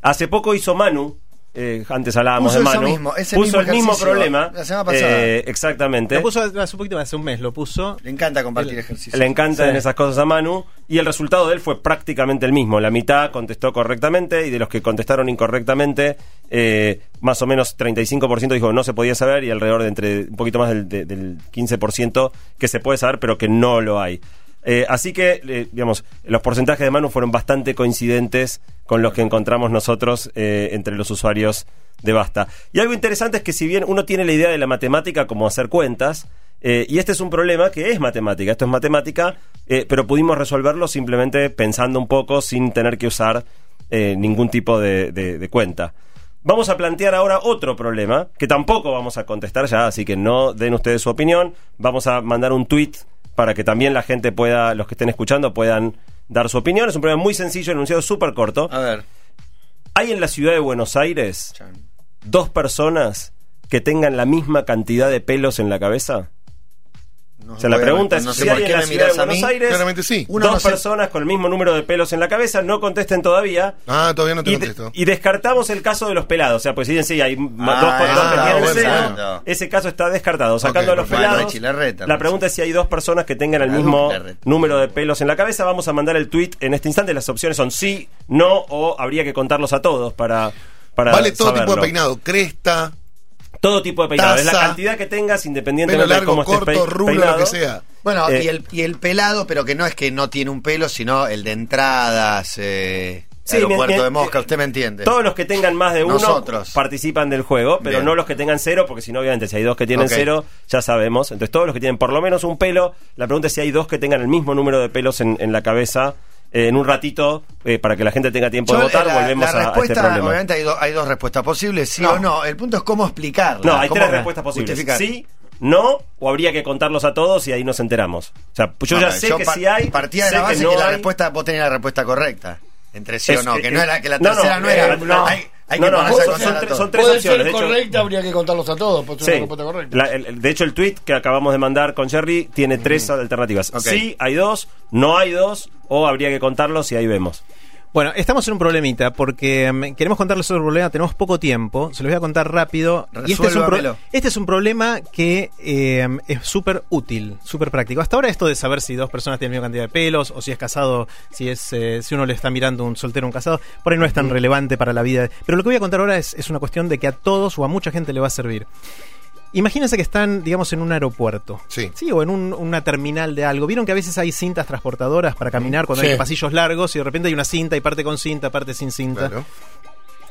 Hace poco hizo Manu. Eh, antes hablábamos Puso de eso Manu. mismo, ese puso mismo el mismo ejercicio problema. la semana pasada. eh, exactamente. Lo puso hace un poquito más, hace un mes, lo puso. Le encanta compartir ejercicios. Le encantan Sí. esas cosas a Manu y el resultado de él fue prácticamente el mismo. La mitad contestó correctamente y de los que contestaron incorrectamente, eh, más o menos 35% dijo que no se podía saber y alrededor de entre un poquito más del, de- del 15% que se puede saber pero que no lo hay. Eh, así que, eh, digamos, los porcentajes de Manu fueron bastante coincidentes con los que encontramos nosotros eh, entre los usuarios de Basta. Y algo interesante es que si bien uno tiene la idea de la matemática como hacer cuentas, y este es un problema que es matemática, esto es matemática, pero pudimos resolverlo simplemente pensando un poco sin tener que usar ningún tipo de- de cuenta. Vamos a plantear ahora otro problema, que tampoco vamos a contestar ya, así que no den ustedes su opinión. Vamos a mandar un tweet para que también la gente pueda, los que estén escuchando, puedan dar su opinión. Es un problema muy sencillo, enunciado súper corto. A ver. Hay en la ciudad de Buenos Aires dos personas que tengan la misma cantidad de pelos en la cabeza. No O sea, la pregunta es no sé si hay en la ciudad de Buenos. Aires Claramente sí. Uno dos no personas con el mismo número de pelos en la cabeza, no contesten todavía. Ah, todavía no te Y, de- contesto. y descartamos el caso de los pelados. O sea, pues si dicen sí, hay Ah, dos, dos que ah, tienen bueno, cero, bueno. ese caso está descartado. Sacando Ok, a los pelados, Bueno, chilarreta, la pregunta es si hay dos personas que tengan el mismo número de pelos en la cabeza. Vamos a mandar el tweet en este instante. Las opciones son sí, no o habría que contarlos a todos para, para Vale todo tipo saberlo. de peinado. Cresta, Todo tipo de peinado. Es la cantidad que tengas, pelo independientemente de largo, cómo estés corto, pe- rulo, peinado. lo que sea. Bueno, Eh, y, el, y el pelado, pero que no es que no tiene un pelo, sino el de entradas, eh, Sí, aeropuerto me- de Mosca, usted me entiende. Todos los que tengan más de uno Nosotros. participan del juego, pero Bien. no los que tengan cero, porque si no, obviamente, si hay dos que tienen cero, ya sabemos. Entonces, todos los que tienen por lo menos un pelo, la pregunta es si hay dos que tengan el mismo número de pelos en, en la cabeza. Eh, en un ratito, eh, para que la gente tenga tiempo de votar, la, volvemos la a- a, este problema. obviamente hay, do- hay dos respuestas posibles, sí No. o no. El punto es cómo explicarla. No, hay cómo tres respuestas posibles. justificar. Sí, no, o habría que contarlos a todos y ahí nos enteramos. O sea, yo ya sé yo que si hay. Partía de la base que, no la hay. respuesta, vos tenías la respuesta correcta. Entre sí Es- o no, que eh, no era que la tercera no, eh, era. Hay, hay No, que no, a son- son tres- son tres Puede opciones, ser de hecho- correcta, habría que contarlos a todos, Sí. una correcta. La- el- de hecho, el tweet que acabamos de mandar con Jerry tiene tres alternativas. Ok. Sí, hay dos, no hay dos, o habría que contarlos y ahí vemos. Bueno, estamos en un problemita porque mm, queremos contarles el problema, tenemos poco tiempo, se los voy a contar rápido. Y este es un, pro- este es un problema que eh, es súper útil, súper práctico. Hasta ahora esto de saber si dos personas tienen la misma cantidad de pelos o si es casado, si es eh, si uno le está mirando un soltero o un casado, por ahí no es tan relevante para la vida. Pero lo que voy a contar ahora es, es una cuestión de que a todos o a mucha gente le va a servir. Imagínense que están, digamos, en un aeropuerto. Sí. Sí, o en un- una terminal de algo. ¿Vieron que a veces hay cintas transportadoras para caminar cuando Sí. hay pasillos largos y de repente hay una cinta y parte con cinta, parte sin cinta? Claro.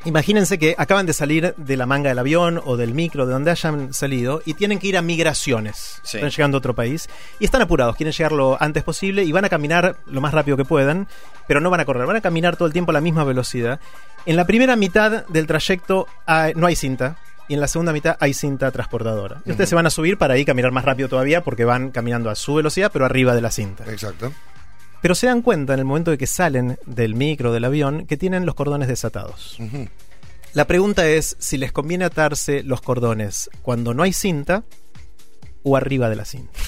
Imagínense que acaban de salir de la manga del avión o del micro, de donde hayan salido, y tienen que ir a migraciones. Sí. Están llegando a otro país. Y están apurados, quieren llegar lo antes posible y van a caminar lo más rápido que puedan, pero no van a correr, van a caminar todo el tiempo a la misma velocidad. En la primera mitad del trayecto hay- no hay cinta. Y en la segunda mitad hay cinta transportadora. Y ustedes se van a subir para ahí caminar más rápido todavía porque van caminando a su velocidad, pero arriba de la cinta. Exacto. Pero se dan cuenta en el momento de que salen del micro, del avión, que tienen los cordones desatados. La pregunta es si les conviene atarse los cordones cuando no hay cinta o arriba de la cinta.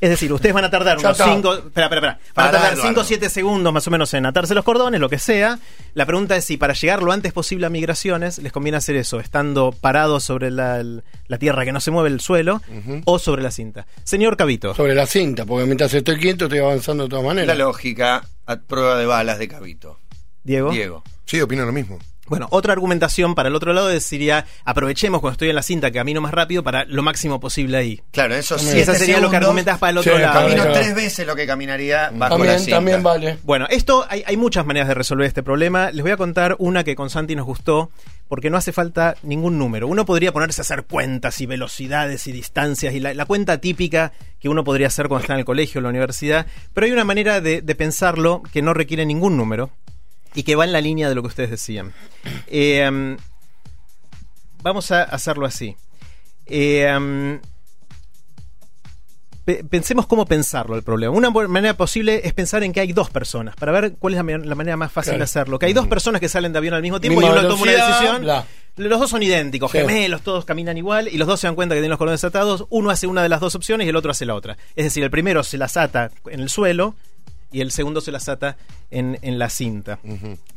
Es decir, ustedes van a tardar unos está. 5. Espera, espera, espera. Van a tardar Eduardo. 5 o 7 segundos más o menos en atarse los cordones, lo que sea. La pregunta es si para llegar lo antes posible a migraciones les conviene hacer eso, estando parados sobre la, la tierra que no se mueve el suelo o sobre la cinta. Señor Cabito. Sobre la cinta, porque mientras estoy quieto estoy avanzando de todas La maneras. lógica a prueba de balas de Cabito. Diego. Diego. Sí, opino lo mismo. Bueno, otra argumentación para el otro lado sería aprovechemos cuando estoy en la cinta, camino más rápido para lo máximo posible ahí. Claro, eso sí. Y esa sería lo que argumentás para el otro Sí, lado. Camino Claro. tres veces lo que caminaría bajo la También, cinta. también vale. Bueno, esto hay, hay muchas maneras de resolver este problema. Les voy a contar una que con Santi nos gustó, porque no hace falta ningún número. Uno podría ponerse a hacer cuentas y velocidades y distancias y la, la cuenta típica que uno podría hacer cuando está en el colegio o la universidad, pero hay una manera de, de pensarlo que no requiere ningún número y que va en la línea de lo que ustedes decían. Eh, um, vamos a hacerlo así. Eh, pe- pensemos cómo pensarlo el problema. Una manera posible es pensar en que hay dos personas, para ver cuál es la, ma- la manera más fácil Claro. de hacerlo. Que hay dos personas que salen de avión al mismo tiempo Misma y uno toma una decisión. bla. Los dos son idénticos, Sí. gemelos, todos caminan igual y los dos se dan cuenta que tienen los cordones atados. Uno hace una de las dos opciones y el otro hace la otra. Es decir, el primero se las ata en el suelo y el segundo se las ata en, en la cinta.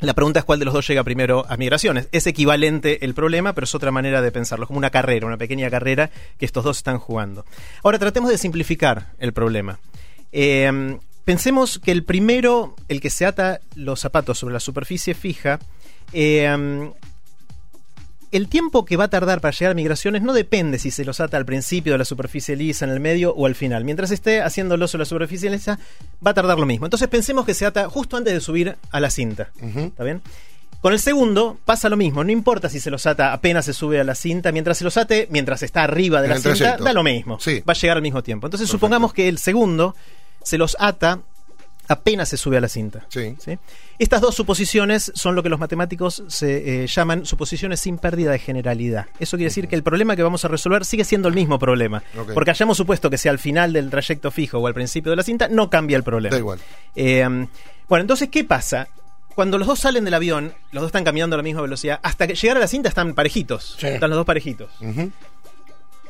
La pregunta es cuál de los dos llega primero a migraciones. Es equivalente el problema, pero es otra manera de pensarlo, es como una carrera, una pequeña carrera que estos dos están jugando. Ahora tratemos de simplificar el problema. Eh, pensemos que el primero, el que se ata los zapatos sobre la superficie fija, eh, el tiempo que va a tardar para llegar a migraciones no depende si se los ata al principio de la superficie lisa, en el medio o al final. Mientras esté haciéndolo sobre la superficie lisa, va a tardar lo mismo. Entonces pensemos que se ata justo antes de subir a la cinta. ¿Está bien? Con el segundo pasa lo mismo, no importa si se los ata apenas se sube a la cinta, mientras se los ate, mientras está arriba de En la el cinta, da lo mismo. Sí. Va a llegar al mismo tiempo. Entonces supongamos que el segundo se los ata apenas se sube a la cinta. Sí. ¿sí? Estas dos suposiciones son lo que los matemáticos se eh, llaman suposiciones sin pérdida de generalidad. Eso quiere decir que el problema que vamos a resolver sigue siendo el mismo problema. Porque hayamos supuesto que sea al final del trayecto fijo o al principio de la cinta, no cambia el problema. Da igual. Eh, bueno, entonces, ¿qué pasa? Cuando los dos salen del avión, los dos están caminando a la misma velocidad, hasta que llegar a la cinta están parejitos. Sí. Están los dos parejitos.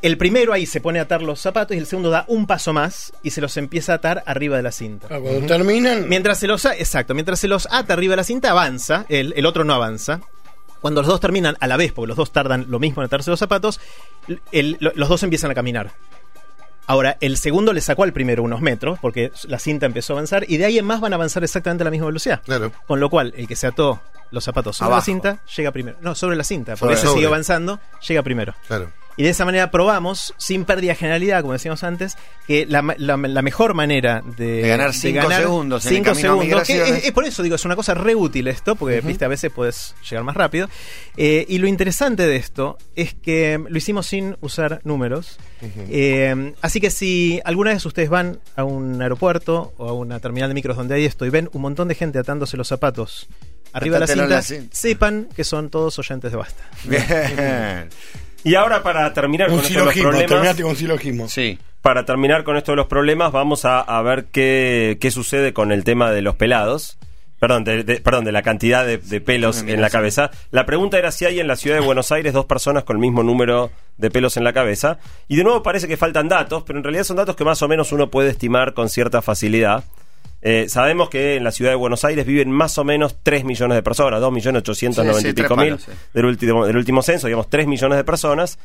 El primero ahí se pone a atar los zapatos y el segundo da un paso más y se los empieza a atar arriba de la cinta. Ah, Cuando terminan, Mientras se los a- exacto, mientras se los ata arriba de la cinta avanza, el, el otro no avanza. Cuando los dos terminan a la vez, porque los dos tardan lo mismo en atarse los zapatos, el- los dos empiezan a caminar. Ahora, el segundo le sacó al primero unos metros, porque la cinta empezó a avanzar, y de ahí en más van a avanzar exactamente a la misma velocidad. Claro. Con lo cual, el que se ató los zapatos sobre Abajo. la cinta, llega primero. No, sobre la cinta, Sobre- ese sobre. sigue avanzando, llega primero. Claro. Y de esa manera probamos, sin pérdida de generalidad, como decíamos antes, que la, ma- la- la mejor manera de, De ganar cinco segundos en el cinco a segundos, que es, es por eso digo, es una cosa re útil esto, porque viste, a veces puedes llegar más rápido. Eh, y lo interesante de esto es que lo hicimos sin usar números. Eh, así que si alguna vez ustedes van a un aeropuerto o a una terminal de micros donde hay esto y ven un montón de gente atándose los zapatos arriba de cinta, la cinta. sepan que son todos oyentes de Basta. Bien. Y ahora para terminar un con esto de los silogismo. problemas, Terminaste con un silogismo. Sí. para terminar con esto de los problemas, vamos a, a ver qué, qué sucede con el tema de los pelados. Perdón, de, de- perdón, de la cantidad de, de pelos en la cabeza. La pregunta era si hay en la ciudad de Buenos Aires dos personas con el mismo número de pelos en la cabeza. Y de nuevo parece que faltan datos, pero en realidad son datos que más o menos uno puede estimar con cierta facilidad. Eh, sabemos que en la ciudad de Buenos Aires viven más o menos 3 millones de personas, 2 millones 890 Sí, y sí, pico mil palos, sí. del, último, del último censo, digamos 3 millones de personas.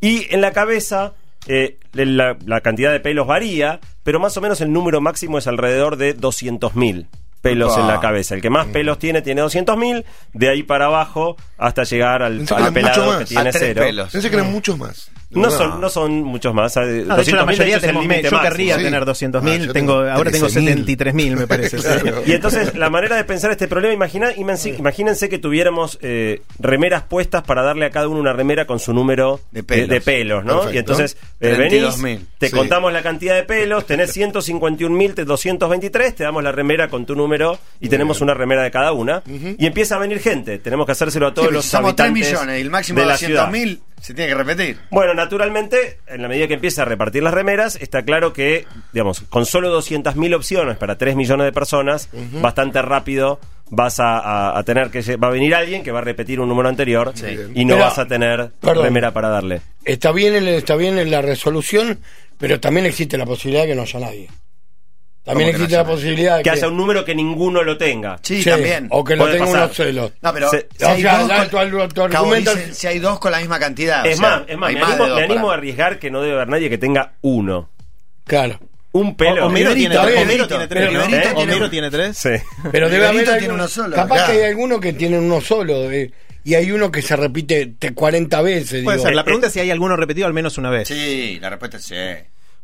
Y en la cabeza eh, la, la cantidad de pelos varía, pero más o menos el número máximo es alrededor de 200.000 pelos en la cabeza. El que más pelos tiene tiene 200.000, de ahí para abajo hasta llegar al, al pelado que tiene cero. pelos. Pensé que eran muchos más. No son, no son muchos más. No, de hecho, la 200.000 mayoría es el tenemos límite me- Yo querría Sí. tener 200.000, Ah, tengo, tengo ahora tengo 13.000. 73.000, me parece. Claro. Y entonces la manera de pensar este problema, imagina, imagínense que tuviéramos eh, remeras puestas para darle a cada uno una remera con su número De pelos. de pelos, ¿no? Perfecto. Y entonces eh, venís, 32.000. te Sí. contamos la cantidad de pelos, tenés 151.223, te damos la remera con tu número y tenemos una remera de cada una. Y empieza a venir gente, tenemos que hacérselo a todos Sí, los somos 3 habitantes millones y el máximo de de la ciudad. 200.000 se tiene que repetir. Bueno, naturalmente, en la medida que empieza a repartir las remeras, está claro que, digamos, con solo 200.000 opciones para 3 millones de personas, bastante rápido vas a, a- a tener que va a venir alguien que va a repetir un número anterior y no vas a tener perdón. remera para darle. Está bien, el- está bien en la resolución, pero también existe la posibilidad de que no haya nadie. También ¿Cómo que no existe la posibilidad de Que haya un número que ninguno lo tenga. Sí, Sí, también. O que lo tenga pasar. unos celos. No, pero Se- si, hay o sea, dos con, tu- tu- tu Cabo argumento- dice, si hay dos con la misma cantidad. Es o sea, más, es más, me más animo, me animo a arriesgar que no debe haber nadie que tenga uno. Claro. Un pelo. Homero tiene, Homero tres. ¿Eh? Homero tiene tres. Sí. Pero debe haber tiene uno solo, Capaz que hay alguno que tiene uno solo. eh, y hay uno que se repite te- 40 veces. Puede digo. ser. La pregunta es si hay alguno repetido al menos una vez. Sí, la respuesta es sí.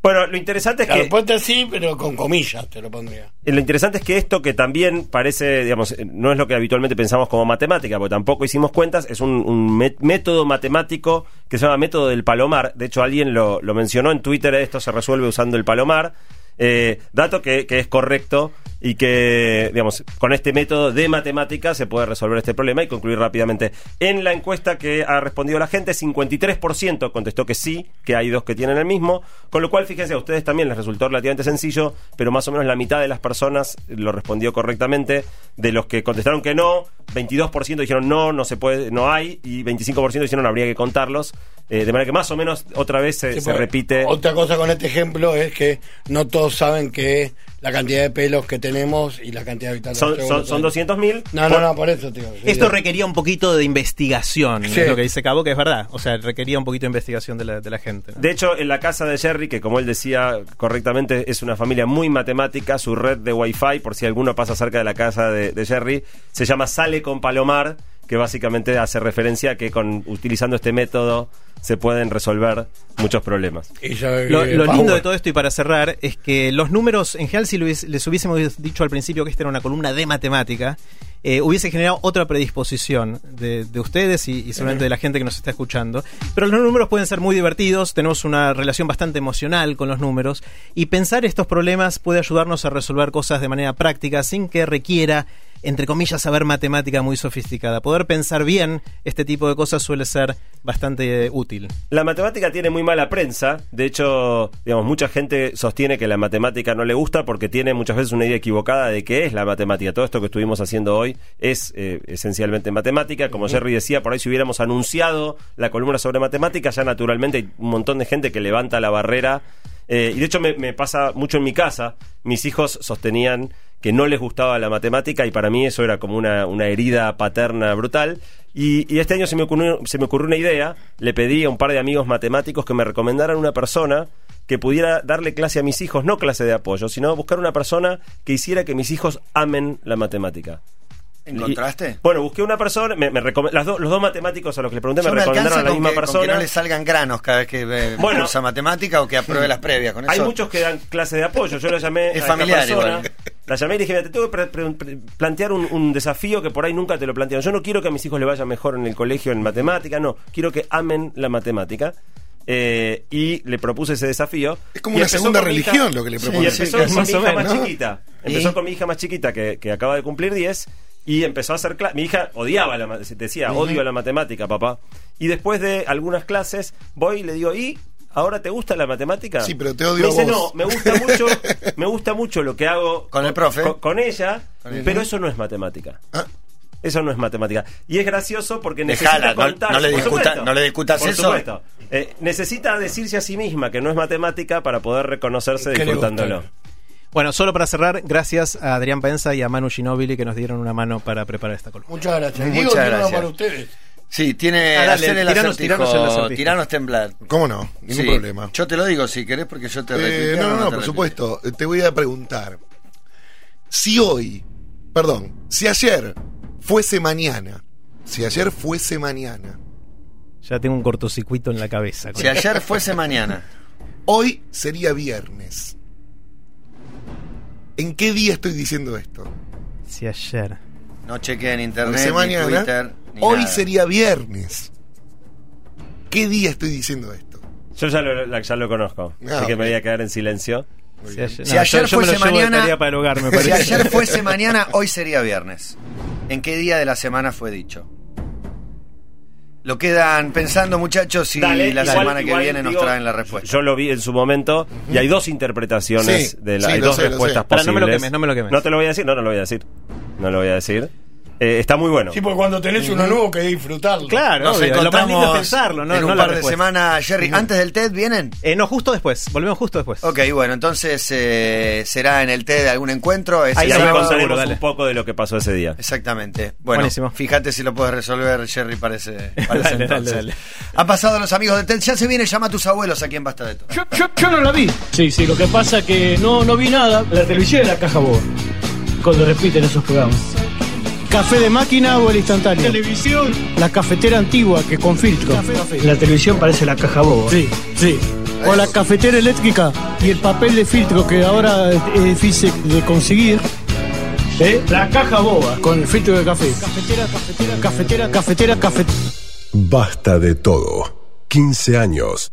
Bueno, lo interesante es La que respuesta es sí, pero con comillas te lo pondría. Lo interesante es que esto que también parece, digamos, eh, no es lo que habitualmente pensamos como matemática, porque tampoco hicimos cuentas, es un, un mé- método matemático que se llama método del palomar. De hecho, alguien lo, lo mencionó en Twitter, esto se resuelve usando el palomar. Eh, dato que, que es correcto y que, digamos, con este método de matemática se puede resolver este problema y concluir rápidamente. En la encuesta que ha respondido la gente, 53% contestó que sí, que hay dos que tienen el mismo, con lo cual, fíjense, a ustedes también les resultó relativamente sencillo, pero más o menos la mitad de las personas lo respondió correctamente. De los que contestaron que no, 22% dijeron no, no se puede, no hay, y 25% dijeron habría que contarlos. Eh, de manera que más o menos otra vez se, Sí, se porque repite. Otra cosa con este ejemplo es que no todos saben que la cantidad de pelos que tenemos y la cantidad de habitantes. Son, que son, son tenemos. 200.000. No, no, no, por eso, tío. sí. Esto requería un poquito de investigación, Sí. es lo que dice Cabo, que es verdad. O sea, requería un poquito de investigación de la, de la gente. ¿no? De hecho, en la casa de Jerry, que como él decía correctamente, es una familia muy matemática, su red de Wi-Fi, por si alguno pasa cerca de la casa de, de Jerry, se llama Sale con Palomar, que básicamente hace referencia a que con, utilizando este método se pueden resolver muchos problemas. Y ya, Lo, eh, lindo de todo esto, y para cerrar, es que los números, en general, si les hubiésemos dicho al principio que esta era una columna de matemática, eh, hubiese generado otra predisposición de, de ustedes y, y seguramente de la gente que nos está escuchando. Pero los números pueden ser muy divertidos, tenemos una relación bastante emocional con los números, y pensar estos problemas puede ayudarnos a resolver cosas de manera práctica sin que requiera entre comillas, saber matemática muy sofisticada. Poder pensar bien este tipo de cosas suele ser bastante eh, útil. La matemática tiene muy mala prensa. De hecho, digamos, mucha gente sostiene que la matemática no le gusta porque tiene muchas veces una idea equivocada de qué es la matemática. Todo esto que estuvimos haciendo hoy es eh, esencialmente matemática. Como Jerry decía, por ahí si hubiéramos anunciado la columna sobre matemática, ya naturalmente hay un montón de gente que levanta la barrera. Eh, y de hecho me, me pasa mucho en mi casa. Mis hijos sostenían que no les gustaba la matemática y para mí eso era como una, una herida paterna brutal. Y, y este año se me, ocurrió, se me ocurrió una idea, le pedí a un par de amigos matemáticos que me recomendaran una persona que pudiera darle clase a mis hijos, no clase de apoyo, sino buscar una persona que hiciera que mis hijos amen la matemática. ¿Encontraste? Y- bueno, busqué una persona, me, me las do- los dos matemáticos a los que le pregunté Yo me me recomendaron a la misma que, con persona. que no le salgan granos cada vez que eh, Bueno. usa matemática o que apruebe las previas. Con Hay eso. muchos que dan clase de apoyo. Yo la llamé Es a esta familiar persona, igual. La llamé y le dije, "Mira, te tengo que plantear un, un desafío que por ahí nunca te lo plantearon. Yo no quiero que a mis hijos le vaya mejor en el colegio en matemática, no. Quiero que amen la matemática. Eh, y le propuse ese desafío. Es como Y una segunda hija- religión lo que le Sí, propone. Y empezó Sí, con más mi hija más chiquita. ¿Y? Empezó con mi hija más chiquita que, que acaba de cumplir 10 y empezó a hacer clases. Mi hija odiaba la decía, odio la matemática, papá. Y después de algunas clases voy y le digo, ¿y ahora te gusta la matemática? Sí, pero te odio Me a dice, vos. no, me gusta mucho, me gusta mucho lo que hago Con el profe. con, con ella, Con el- pero eso no es matemática. Ah, Eso no es matemática. Y es gracioso porque necesita Dejala, no- contar. no le por discuta- supuesto, no le discutas por eso. supuesto. Eh, necesita decirse a sí misma que no es matemática para poder reconocerse ¿Qué le disfrutándolo. Bueno, solo para cerrar, gracias a Adrián Pensa y a Manu Ginóbili que nos dieron una mano para preparar esta columna. Muchas gracias. Muchas uno gracias. para ustedes. Sí, tiene. Ah, dale, hacer el tiranos- acertijo, tiranos el tiranos temblar. ¿Cómo no? Ningún Sí, problema. Yo te lo digo si querés porque yo te Eh, no, no, no, por supuesto. Te voy a preguntar. Si hoy, perdón, si ayer fuese mañana, si ayer fuese mañana, Ya tengo un cortocircuito en la cabeza. Si ayer fuese mañana. hoy sería viernes. ¿En qué día estoy diciendo esto? Si ayer. No chequeen internet, Fuese ni mañana, Twitter, hoy nada. sería viernes. ¿Qué día estoy diciendo esto? Yo ya lo, ya lo conozco, Ah, así que me voy a quedar en silencio. Si ayer, Si no, yo- fuese mañana. tarea para el hogar, me si ayer fuese mañana, hoy sería viernes. ¿En qué día de la semana fue dicho? Lo quedan pensando, muchachos, y Dale, la igual- semana que igual, viene nos digo, traen la respuesta. Yo lo vi en su momento y hay dos interpretaciones Sí, de la, sí, hay dos sé, respuestas. Pará, no me lo posibles. quemes, no me lo quemes. No te lo voy a decir, no, no lo voy a decir. no lo voy a decir. Eh, está muy bueno. Sí, porque cuando tenés uno nuevo que disfrutarlo. Claro, Nos obvio, lo más lindo es pensarlo, no, en no un la par de semanas, Jerry. ¿Antes del TED vienen? Eh, no, justo después. Volvemos justo después. Ok, bueno, entonces eh, será en el TED algún encuentro. ese Ahí contaremos un poco de lo que pasó ese día. Exactamente. Bueno, Buenísimo. fíjate si lo puedes resolver, Jerry, Dale, entonces. dale, dale. Han pasado los amigos de TED. Ya se viene, llama a tus abuelos aquí en Basta de Todo. Yo, yo, yo no la vi. Sí, sí, lo que pasa es que no, no vi nada. La televisión es la caja boba. Cuando repiten esos programas. ¿Café de máquina o el instantáneo? Televisión. La cafetera antigua que con filtro. La televisión parece la caja boba. Sí, sí. O la cafetera eléctrica y el papel de filtro que ahora es difícil de conseguir. ¿Eh? La caja boba con el filtro de café. Cafetera, cafetera, cafetera, cafetera, cafetera. Basta de todo. 15 años